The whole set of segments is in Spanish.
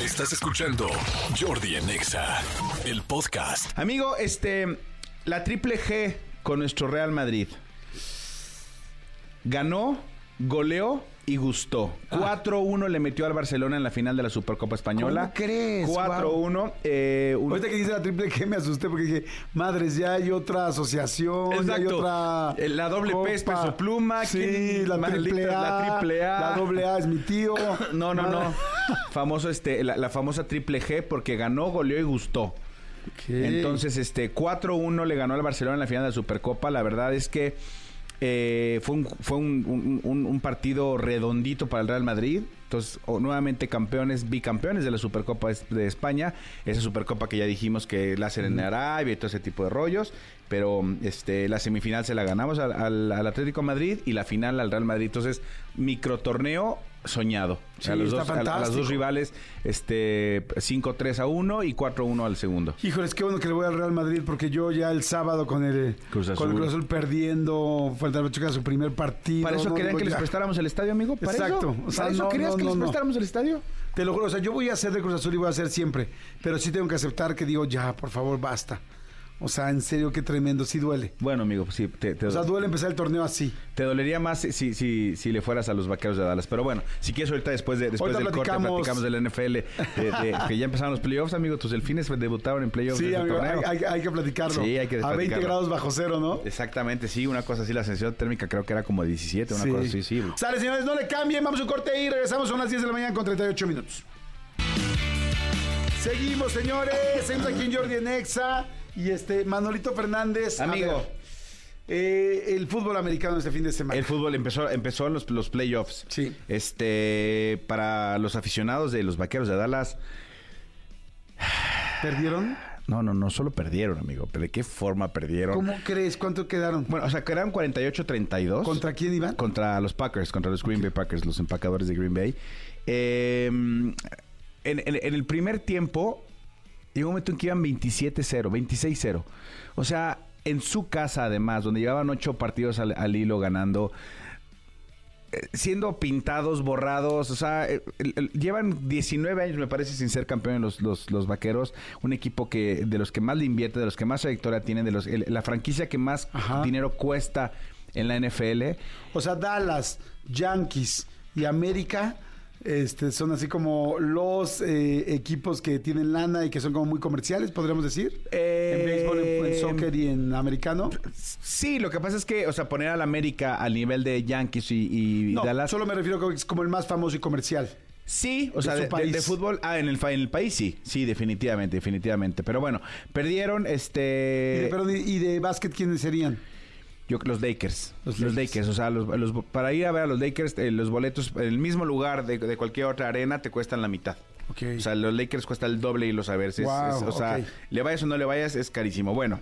Estás escuchando Jordi en Exa, el podcast. Amigo, este, la triple G con nuestro Real Madrid. Ganó, goleó y gustó. 4-1 le metió al Barcelona en la final de la Supercopa Española. ¿Cómo crees? 4-1. eh, un- Ahorita que dice la triple G me asusté porque dije, madres, ya hay otra asociación, ya hay otra. Eh, la doble P es peso pluma, Sí, ¿quién- la triple A. la triple A. La doble A es mi tío. No, no, no. Famoso este, la, la famosa triple G porque ganó, goleó y gustó. Entonces, este 4-1 le ganó al Barcelona en la final de la Supercopa. La verdad es que eh, fue, un, fue un, un- un- un partido redondito para el Real Madrid. Entonces, nuevamente campeones, bicampeones de la Supercopa de España. Esa Supercopa que ya dijimos que la hacen en Arabia y todo ese tipo de rollos. Pero este, la semifinal se la ganamos al, al- al Atlético de Madrid y la final al Real Madrid. Entonces, microtorneo soñado. Sí, a, los está dos, a- a las dos rivales, este 5-3 a 1 y 4-1 al segundo. Híjoles, qué bueno que le voy al Real Madrid porque yo ya el sábado con el Cruz con el Azul. Cruz Azul perdiendo, falta Pachuca su primer partido. ¿Para eso no, querían que les prestáramos el estadio, amigo? ¿Para Exacto. Eso? O sea, ¿Para eso no, querías que les prestáramos el estadio? Te lo juro, o sea, yo voy a hacer de Cruz Azul y voy a hacer siempre, pero sí tengo que aceptar que digo, ya, por favor, basta. O sea, en serio, qué tremendo, sí duele. Bueno, amigo, pues sí, te, te- O sea, duele empezar el torneo así. te dolería más si, si, si, si le fueras a los vaqueros de Dallas. Pero bueno, si quieres ahorita después, de, después Ahorita del corte platicamos. platicamos del NFL, de- de- que ya empezaron los playoffs, amigo. Tus delfines debutaron en playoffs Sí, amigo, hay, torneo. hay- hay que platicarlo. Sí, hay que A 20 platicarlo. grados bajo cero, ¿no? Exactamente, sí, una cosa así, la sensación térmica creo que era como 17, una cosa así, sí. Sale, señores, no le cambien, vamos a un corte y regresamos, son las 10 de la mañana con 38 minutos. Seguimos, señores, seguimos aquí en Jordi en Exa y este Manolito Fernández. a Amigo. ver, eh, el fútbol americano este fin de semana. El fútbol empezó, empezó en los, los playoffs. Sí. Este, para los aficionados de los vaqueros de Dallas, ¿Perdieron? no, no, no solo perdieron, amigo, pero de qué forma perdieron. ¿Cómo crees? ¿Cuánto quedaron? Bueno, o sea, quedaron 48-32. ¿Contra quién iban? Contra los Packers, contra los Green Bay Packers, los empacadores de Green Bay. Eh, en, en- en el primer tiempo, llegó un momento en que iban 27-0, 26-0. O sea, en su casa, además, donde llevaban ocho partidos al, al hilo ganando, eh, siendo pintados, borrados, o sea, eh, llevan 19 años, me parece, sin ser campeones los, los, los vaqueros. Un equipo que de los que más le invierte, de los que más trayectoria tienen, de los, el- la franquicia que más Ajá. dinero cuesta en la NFL. O sea, Dallas, Yankees y América este, son así como los eh, equipos que tienen lana y que son como muy comerciales, podríamos decir. Eh, en béisbol, en, en soccer y en americano. Sí, lo que pasa es que, o sea, poner al América al nivel de Yankees y, y No, Dallas. solo me refiero a que es como el más famoso y comercial. Sí, o de sea, de, de- de fútbol. Ah, en el, en el país sí. Sí, definitivamente, definitivamente. Pero bueno, perdieron y, de, este. perdón, y- y de básquet, ¿quiénes serían? Yo, los Lakers. Los Los, Lakers. Lakers. O sea, los, los- para ir a ver a los Lakers, eh, los boletos en el mismo lugar de, de cualquier otra arena te cuestan la mitad. Ok. O sea, los Lakers cuesta el doble y los a ver. Wow, o sea, le vayas o no le vayas, es carísimo. Bueno,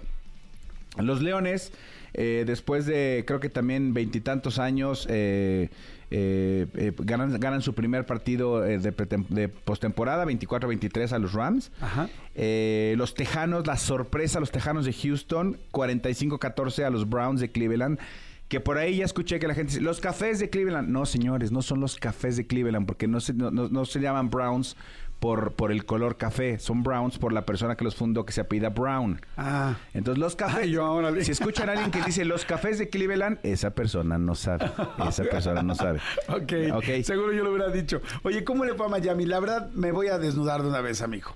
los Leones, eh, después de creo que también veintitantos años, eh, eh, eh, ganan, ganan su primer partido eh, de, de postemporada, 24-23 a los Rams. Ajá. Eh, los Tejanos, la sorpresa, los Tejanos de Houston, 45-14 a los Browns de Cleveland. Que por ahí ya escuché que la gente dice, los cafés de Cleveland. No, señores, no son los cafés de Cleveland, porque no se, no, no- no se llaman Browns por, por el color café. Son Browns por la persona que los fundó, que se apellida Brown. Ah, Entonces los cafés, Ay, yo, órale. si escuchan a alguien que dice los cafés de Cleveland, esa persona no sabe, esa persona no sabe. ok. Ok. Seguro yo lo hubiera dicho. Oye, ¿cómo le fue a Miami? La verdad, me voy a desnudar de una vez, amigo.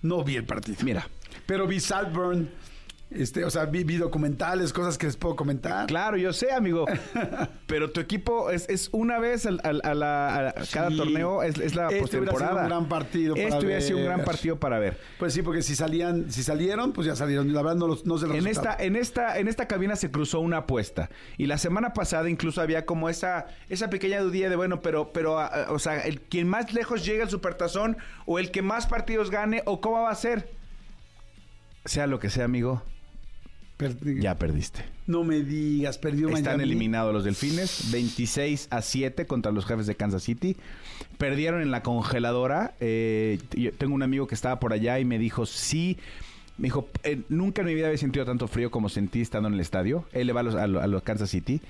No vi el partido. Mira, Pero vi Saltburn, este, o sea, vi, vi documentales, cosas que les puedo comentar. claro, yo sé, amigo, pero tu equipo es, es una vez al- al- a, la, a cada Sí. torneo, es, es la Este postemporada. un gran partido para Este hubiera sido un gran ver. partido para ver. Pues sí, porque si salían, si salieron, pues ya salieron. La verdad no, los, no se los En esta, en esta, en esta cabina se cruzó una apuesta. Y la semana pasada incluso había como esa, esa pequeña dudilla de bueno, pero, pero, o sea, el quien más lejos llegue al supertazón, o el que más partidos gane, o cómo va a ser. Sea lo que sea, amigo, Perdí- ya perdiste. No me digas, perdió Están Miami. eliminados los delfines, 26 a 7 contra los jefes de Kansas City. Perdieron en la congeladora. eh, yo tengo un amigo que estaba por allá y me dijo, sí. Me dijo, "Eh, nunca en mi vida había sentido tanto frío como sentí estando en el estadio. Él le va a los, a lo- a los Kansas City.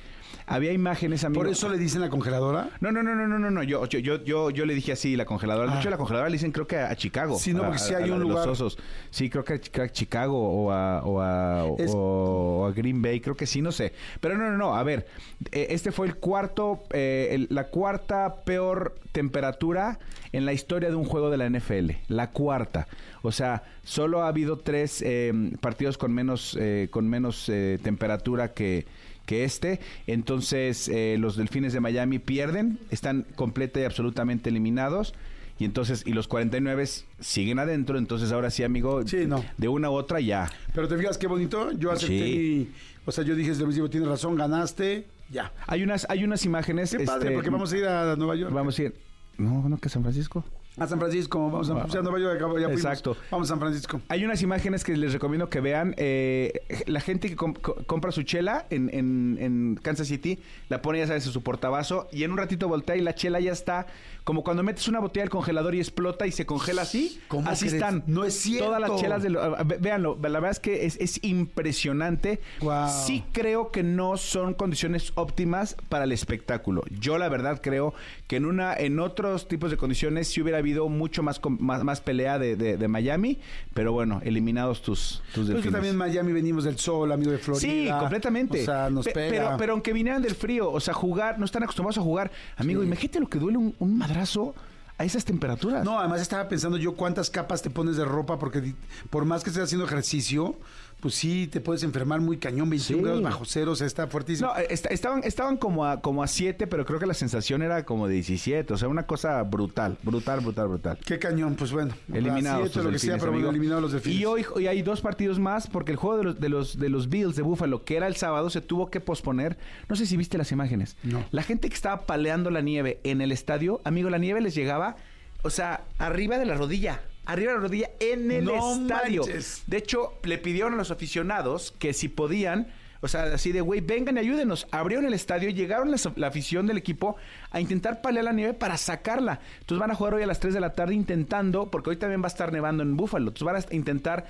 Había imágenes, amigo. ¿Por eso le dicen la congeladora? No, no, no, no, no, no, no. Yo, yo, yo, yo, yo le dije así, la congeladora. De Ah. hecho, la congeladora le dicen creo que a Chicago. Sí, no, porque A- sí hay a un lugar. Los osos. Sí, creo que a Chi- a Chicago o a, o, a, Es- o a Green Bay, creo que sí, no sé. Pero no, no, no. A ver, eh, este fue el cuarto, eh, el- la cuarta peor temperatura en la historia de un juego de la NFL. La cuarta. O sea, solo ha habido tres eh, partidos con menos, eh, con menos eh, temperatura que que este. Entonces, eh, los Delfines de Miami pierden, están completa y absolutamente eliminados. Y entonces, y los 49 siguen adentro. Entonces, ahora sí, amigo, Sí, no. de una u otra ya. Pero te fijas qué bonito. Yo acepté Sí. mi- O sea, yo dije tienes razón, ganaste. Ya. Hay unas, hay unas imágenes. Qué padre, este, porque vamos a ir a Nueva York. Vamos a ir. No, no, que San Francisco. A San Francisco, vamos a, ya Nueva York, ya. Exacto. Vamos a San Francisco. Hay unas imágenes que les recomiendo que vean. eh, la gente que com- co- compra su chela en, en- en Kansas City, la pone, ya sabes, en su portabazo y en un ratito voltea y la chela ya está como cuando metes una botella al congelador y explota y se congela así. ¿Cómo así crees? están. No es cierto. Todas las chelas de lo- Véanlo, la verdad es que es, es impresionante. Sí creo que no son condiciones óptimas para el espectáculo. Yo la verdad creo que en una en otros tipos de condiciones sí hubiera habido mucho más más, más pelea de, de- de Miami, pero bueno, eliminados tus tus Pues que delfines. también en Miami venimos del sol, amigo de Florida. Sí, completamente. O sea, nos Pe- pega. Pero, pero aunque vinieran del frío, o sea, jugar, no están acostumbrados a jugar. Amigo, Sí. imagínate lo que duele un, un madrazo a esas temperaturas. No, además estaba pensando yo cuántas capas te pones de ropa porque por más que estés haciendo ejercicio, pues sí te puedes enfermar muy cañón, 21 Sí. grados bajo cero, o sea, está fuertísimo. No, est- estaban, estaban como a como a 7, pero creo que la sensación era como de 17. O sea, una cosa brutal, brutal, brutal, brutal. Qué cañón, pues bueno. Eliminados siete, tus lo que sea, delfines, pero bueno, amigo. eliminados los delfines. Y hoy, hoy hay dos partidos más porque el juego de los, de los de los Bills de Buffalo, que era el sábado, se tuvo que posponer. No sé si viste las imágenes. No. La gente que estaba paleando la nieve en el estadio, amigo, la nieve les llegaba, o sea, arriba de la rodilla. Arriba de la rodilla en el No estadio. manches. De hecho, le pidieron a los aficionados que si podían, o sea, así de, güey, vengan y ayúdenos. Abrieron el estadio, llegaron la, afición del equipo a intentar palear la nieve para sacarla. Entonces van a jugar hoy a las 3 de la tarde intentando, porque hoy también va a estar nevando en Búfalo. Entonces van a intentar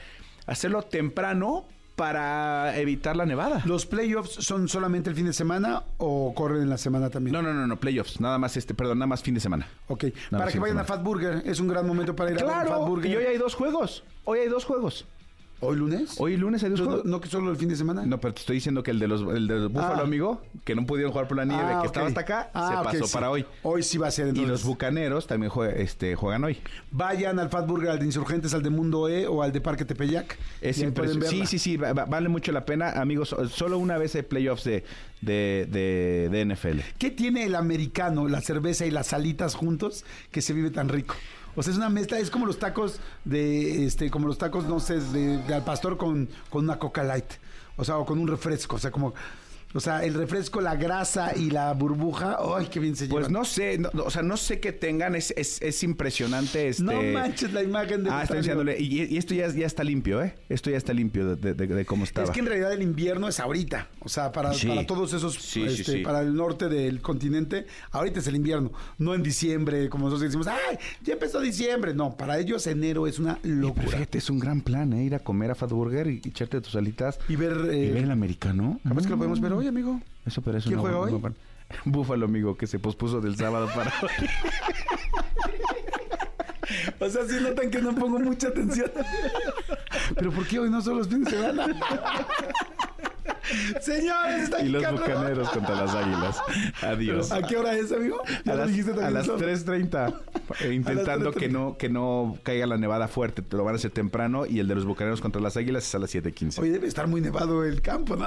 hacerlo temprano para evitar la nevada. ¿Los playoffs son solamente el fin de semana o corren en la semana también? No, no, no, no, playoffs. Nada más este, perdón, nada más fin de semana. Ok, Nada para que vayan a semana. Fat Burger, es un gran momento para ir a Claro, Burger. y hoy hay dos juegos. Hoy hay dos juegos. ¿Hoy lunes? Hoy lunes hay dos juegos. ¿No, no que solo el fin de semana? No, pero te estoy diciendo que el de los el de Búfalo, Ah. amigo, que no pudieron jugar por la nieve, Ah, que estaba hasta acá, Ah, se pasó sí. para hoy. Hoy sí va a ser Y entonces. los Bucaneros también este, juegan hoy. Vayan al Fat Burger, al de Insurgentes, al de Mundo E o al de Parque Tepeyac. Es y impresionante. Sí, sí, sí, va- va- vale mucho la pena, amigos. so- Solo una vez hay playoffs de, de, de, de NFL. ¿Qué tiene el americano, la cerveza y las salitas juntos que se vive tan rico? O sea, es una mezcla, es como los tacos de, este, como los tacos, no sé, de, de al pastor con, con una Coca Light. O sea, o con un refresco. O sea, como, o sea, el refresco, la grasa y la burbuja, ¡ay, qué bien se Pues llevan! no sé, no- no, o sea, no sé qué tengan, es, es, es impresionante. Este... No manches la imagen de Ah, estoy enseñándole. Y, y esto ya, ya está limpio, ¿eh? Esto ya está limpio de, de- de cómo estaba. Es que en realidad el invierno es ahorita. O sea, para, Sí. para todos esos, Sí, este, sí. para el norte del continente, ahorita es el invierno. No en diciembre, como nosotros decimos, ¡ay! Ya empezó diciembre. No, para ellos enero es una locura. fíjate, es un gran plan, ¿eh? Ir a comer a Fat Burger y, y echarte tus alitas. Y ver, Y eh, ver el americano. capaz que lo podemos ver hoy, amigo. Eso, pero eso ¿Quién no- juega no- hoy? no- Búfalo, amigo, que se pospuso del sábado para hoy. O sea, si notan que no pongo mucha atención. Pero ¿por qué hoy no son los fines de semana? Señores, está y los Carlos. bucaneros contra las águilas. Adiós. ¿A qué hora es, amigo? Ya A lo las, dijiste a las eso. 3.30, eh, intentando que 3:30. no, que no caiga la nevada fuerte. Te lo van a hacer temprano. Y el de los bucaneros contra las águilas es a las 7.15. Hoy debe estar muy nevado el campo, ¿no?